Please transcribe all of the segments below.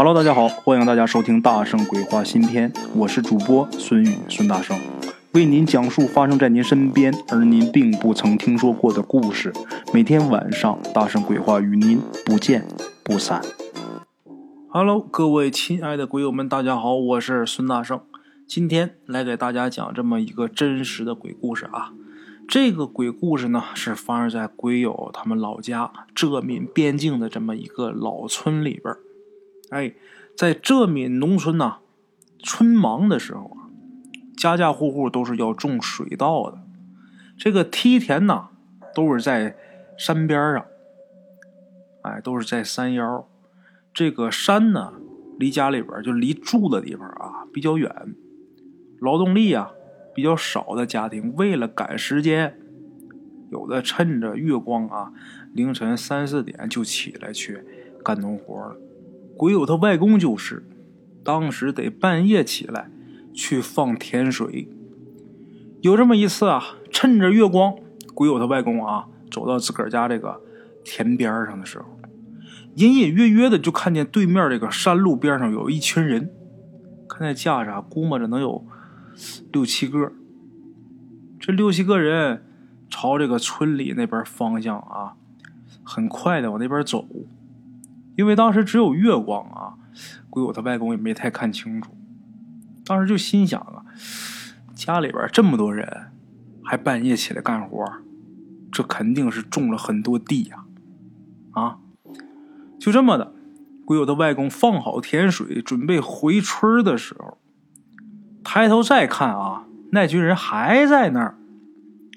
Hello，大家好，欢迎大家收听《大圣鬼话》新篇，我是主播孙宇，孙大圣为您讲述发生在您身边而您并不曾听说过的故事。每天晚上，《大圣鬼话》与您不见不散。Hello，各位亲爱的鬼友们，大家好，我是孙大圣，今天来给大家讲这么一个真实的鬼故事啊。这个鬼故事呢，是发生在鬼友他们老家浙闽边境的这么一个老村里边儿哎，在浙闽农村呐，春忙的时候啊，家家户户都是要种水稻的。这个梯田呐，都是在山边上，哎，都是在山腰。这个山呢，离家里边就离住的地方啊比较远，劳动力啊比较少的家庭，为了赶时间，有的趁着月光啊，凌晨三四点就起来去干农活了。鬼友他外公就是，当时得半夜起来去放甜水。有这么一次啊，趁着月光，鬼友他外公啊走到自个儿家这个田边上的时候，隐隐约约的就看见对面这个山路边上有一群人，看那架势，估摸着能有六七个。这六七个人朝这个村里那边方向啊，很快的往那边走。因为当时只有月光啊，鬼友他外公也没太看清楚。当时就心想啊，家里边这么多人，还半夜起来干活，这肯定是种了很多地呀！啊，就这么的，鬼友他外公放好甜水，准备回村的时候，抬头再看啊，那群人还在那儿，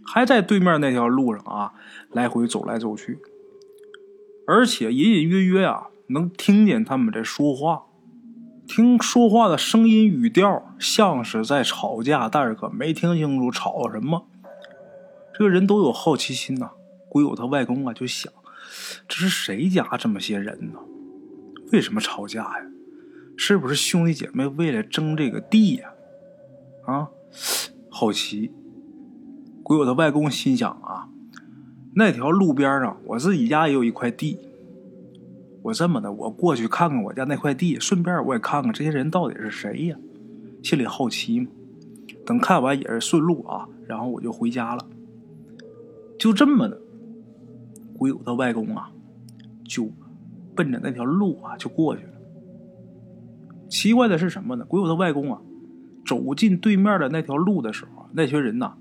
还在对面那条路上啊，来回走来走去，而且隐隐约约啊。能听见他们在说话，听说话的声音语调像是在吵架，但是可没听清楚吵什么。这个人都有好奇心呐，鬼友他外公啊就想，这是谁家这么些人呢？为什么吵架呀？是不是兄弟姐妹为了争这个地呀？啊，好奇。鬼友他外公心想啊，那条路边上我自己家也有一块地。我这么的，我过去看看我家那块地，顺便我也看看这些人到底是谁呀？心里好奇嘛。等看完也是顺路啊，然后我就回家了。就这么的，鬼友的外公啊，就奔着那条路啊就过去了。奇怪的是什么呢？鬼友的外公啊，走进对面的那条路的时候，那群人呐，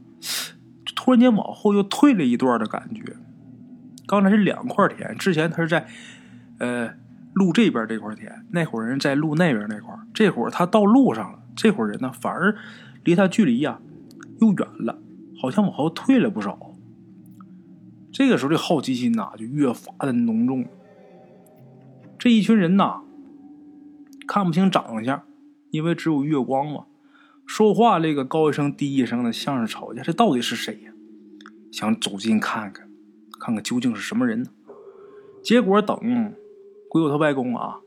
突然间往后又退了一段的感觉。刚才是两块田，之前他是在。呃，路这边这块田，那伙人在路那边那块这会儿他到路上了，这伙人呢反而离他距离呀又远了，好像往后退了不少。这个时候这好奇心呐就越发的浓重。这一群人呐看不清长相，因为只有月光嘛。说话这个高一声低一声的，像是吵架。这到底是谁呀？想走近看看，看看究竟是什么人呢？结果等。鬼友他外公啊，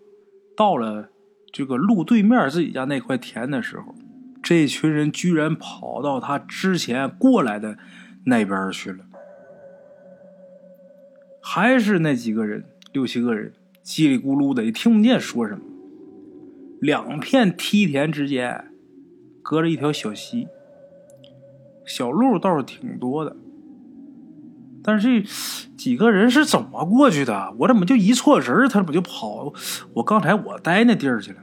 到了这个路对面自己家那块田的时候，这群人居然跑到他之前过来的那边去了。还是那几个人，六七个人，叽里咕噜的也听不见说什么。两片梯田之间隔着一条小溪，小路倒是挺多的。但是这几个人是怎么过去的？我怎么就一错神他怎么就跑我刚才我待那地儿去了？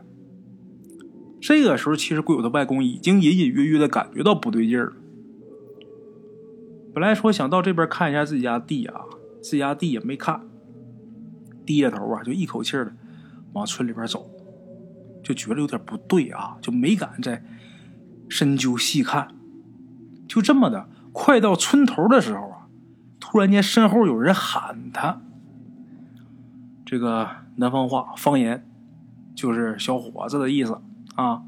这个时候，其实鬼友的外公已经隐隐约约的感觉到不对劲儿了。本来说想到这边看一下自己家地啊，自己家地也没看，低着头啊，就一口气的往村里边走，就觉得有点不对啊，就没敢再深究细看。就这么的，快到村头的时候。突然间，身后有人喊他。这个南方话方言，就是“小伙子”的意思啊。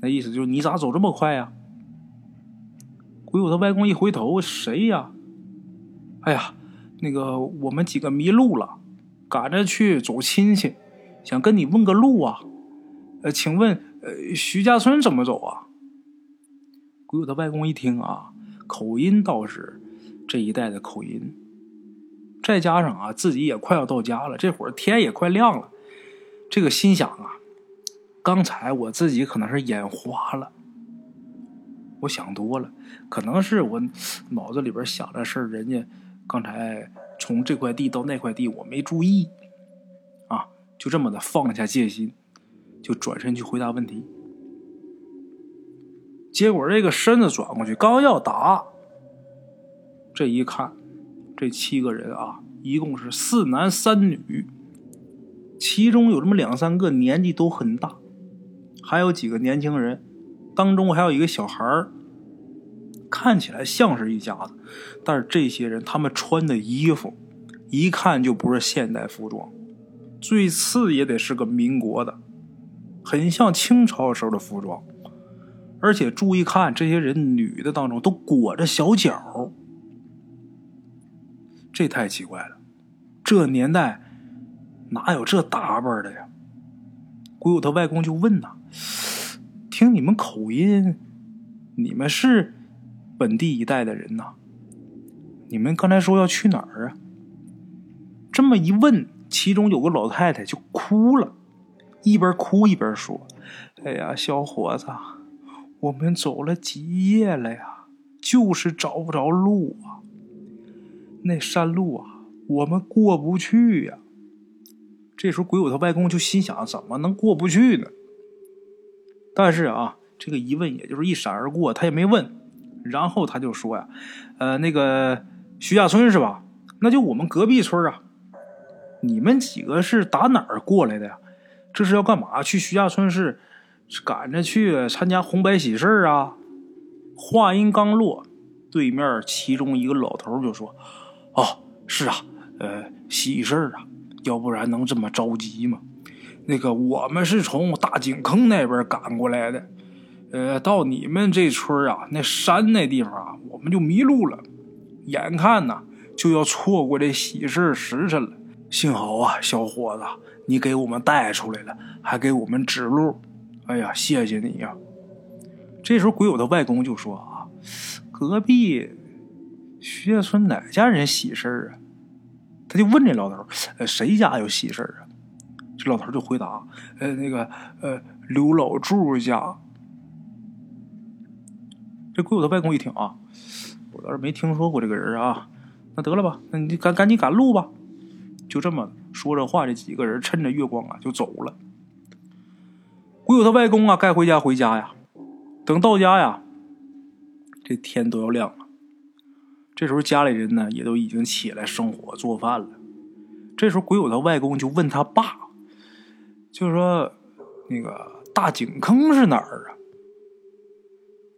那意思就是你咋走这么快呀？鬼友他外公一回头，谁呀？哎呀，那个我们几个迷路了，赶着去走亲戚，想跟你问个路啊。呃，请问，呃，徐家村怎么走啊？鬼友他外公一听啊，口音倒是。这一带的口音，再加上啊，自己也快要到家了，这会儿天也快亮了，这个心想啊，刚才我自己可能是眼花了，我想多了，可能是我脑子里边想的事儿，人家刚才从这块地到那块地，我没注意，啊，就这么的放下戒心，就转身去回答问题。结果这个身子转过去，刚要答，这一看，这七个人啊，一共是四男三女，其中有这么两三个年纪都很大。还有几个年轻人，当中还有一个小孩儿，看起来像是一家子，但是这些人他们穿的衣服，一看就不是现代服装，最次也得是个民国的，很像清朝时候的服装，而且注意看这些人，女的当中都裹着小脚，这太奇怪了，这年代哪有这打扮的呀？鬼友他外公就问呐。听你们口音，你们是本地一带的人呐？你们刚才说要去哪儿啊？这么一问，其中有个老太太就哭了，一边哭一边说：“哎呀，小伙子，我们走了几夜了呀，就是找不着路啊。那山路啊，我们过不去呀。”这时候，鬼友他外公就心想：怎么能过不去呢？但是啊，这个疑问也就是一闪而过，他也没问。然后他就说呀：“呃，那个徐家村是吧？那就我们隔壁村啊。你们几个是打哪儿过来的呀？这是要干嘛？去徐家村是赶着去参加红白喜事啊？”话音刚落，对面其中一个老头就说：“哦，是啊，呃，喜事啊，要不然能这么着急吗？”那个，我们是从大井坑那边赶过来的，呃，到你们这村啊，那山那地方啊，我们就迷路了，眼看呢就要错过这喜事时辰了。幸好啊，小伙子，你给我们带出来了，还给我们指路，哎呀，谢谢你呀！这时候，鬼友的外公就说啊，隔壁徐家村哪家人喜事啊？他就问这老头，呃，谁家有喜事啊？这老头就回答：“呃，那个，呃，刘老柱家。”这鬼友的外公一听啊，我倒是没听说过这个人啊。那得了吧，那你赶赶紧赶路吧。就这么说着话，这几个人趁着月光啊就走了。鬼友他外公啊，该回家回家呀。等到家呀，这天都要亮了。这时候家里人呢也都已经起来生火做饭了。这时候鬼友他外公就问他爸。就是说，那个大井坑是哪儿啊？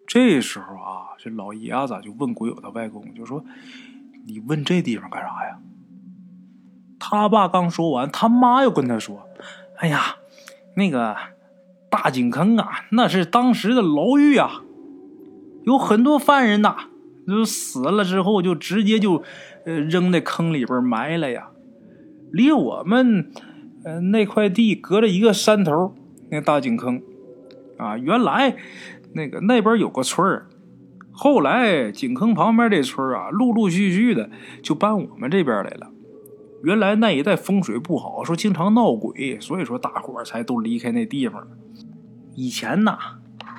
这时候啊，这老爷子就问鬼友他外公，就说：“你问这地方干啥呀？”他爸刚说完，他妈又跟他说：“哎呀，那个大井坑啊，那是当时的牢狱啊，有很多犯人呐，就死了之后就直接就呃扔在坑里边埋了呀，离我们。”呃，那块地隔着一个山头，那大井坑，啊，原来那个那边有个村儿，后来井坑旁边这村啊，陆陆续续的就搬我们这边来了。原来那一带风水不好，说经常闹鬼，所以说大伙儿才都离开那地方。以前呐，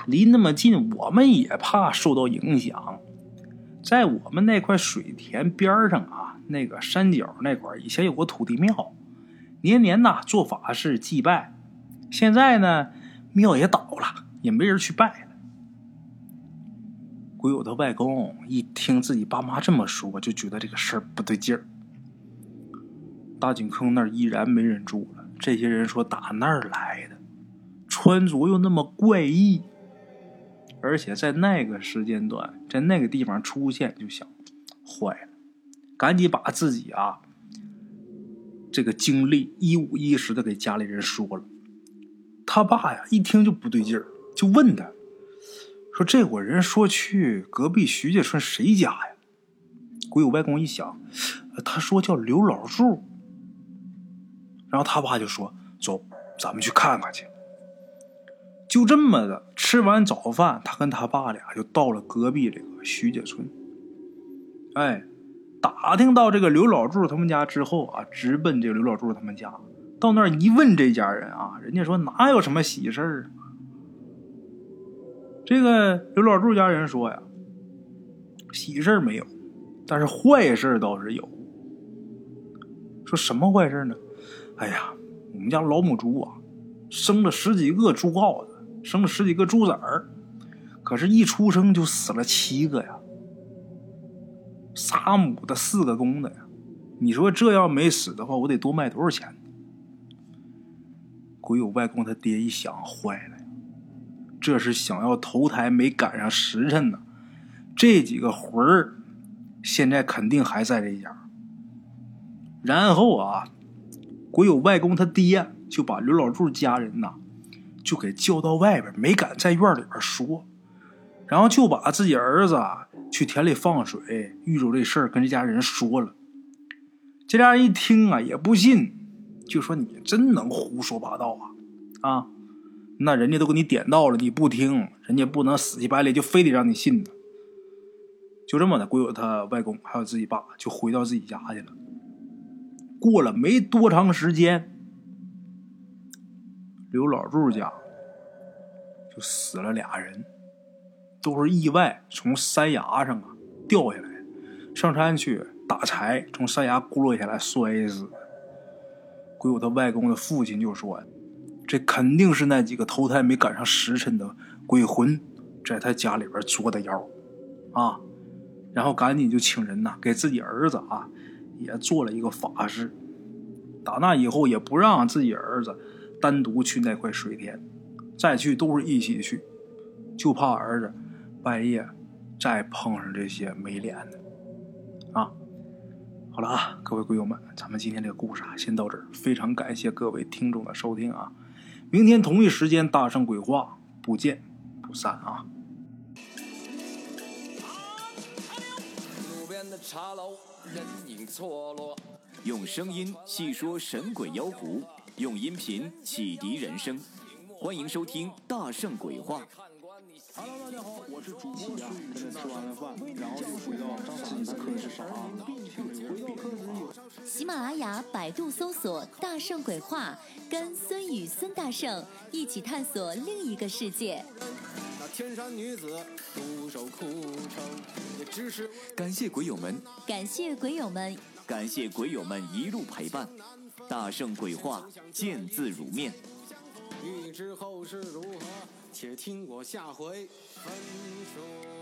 离那么近，我们也怕受到影响。在我们那块水田边上啊，那个山脚那块以前有个土地庙。年年呐做法事祭拜，现在呢庙也倒了，也没人去拜了。鬼友的外公一听自己爸妈这么说，就觉得这个事儿不对劲儿。大井坑那儿依然没人住了，这些人说打那儿来的，穿着又那么怪异，而且在那个时间段在那个地方出现，就想坏了，赶紧把自己啊。这个经历一五一十的给家里人说了，他爸呀一听就不对劲儿，就问他，说这伙人说去隔壁徐家村谁家呀？鬼友外公一想，他说叫刘老柱，然后他爸就说走，咱们去看看去。就这么的，吃完早饭，他跟他爸俩就到了隔壁这个徐家村，哎。打听到这个刘老柱他们家之后啊，直奔这个刘老柱他们家。到那儿一问这家人啊，人家说哪有什么喜事儿啊？这个刘老柱家人说呀，喜事儿没有，但是坏事儿倒是有。说什么坏事呢？哎呀，我们家老母猪啊，生了十几个猪羔子，生了十几个猪崽儿，可是，一出生就死了七个呀，仨母的，四个公的呀。你说这要没死的话，我得多卖多少钱呢？鬼友外公他爹一想，坏了呀，这是想要投胎没赶上时辰呢。这几个魂儿现在肯定还在这家。然后啊，鬼友外公他爹就把刘老柱家人呐，就给叫到外边，没敢在院里边说，然后就把自己儿子去田里放水遇着这事儿跟这家人说了。这家人一听啊，也不信，就说：“你真能胡说八道啊！啊，那人家都给你点到了，你不听，人家不能死乞白赖就非得让你信呢。”就这么的，鬼友他外公还有自己爸就回到自己家去了。过了没多长时间，刘老柱家就死了俩人，都是意外从山崖上啊掉下来，上山去。打柴从山崖咕落下来摔死。鬼友他外公的父亲就说：“这肯定是那几个投胎没赶上时辰的鬼魂在他家里边作的妖啊！”然后赶紧就请人呐，给自己儿子啊也做了一个法事。打那以后也不让自己儿子单独去那块水田，再去都是一起去，就怕儿子半夜再碰上这些没脸的啊。好了啊，各位鬼友们，咱们今天这个故事啊，先到这儿。非常感谢各位听众的收听啊！明天同一时间，大圣鬼话，不见不散啊！茶楼人影错落用声音细说神鬼妖狐，用音频启迪人生。欢迎收听《大圣鬼话》。Hello，大家好，我是主播孙宇。现在吃完了饭，然后就回到自己的课室上啊。喜马拉雅、百度搜索“大圣鬼话”，跟孙宇、孙大圣一起探索另一个世界。那天山女子独守空城，也只是感谢鬼友们，感谢鬼友们，感谢鬼友们一路陪伴。大圣鬼话，见字如面。欲知后事如何？且听我下回分说。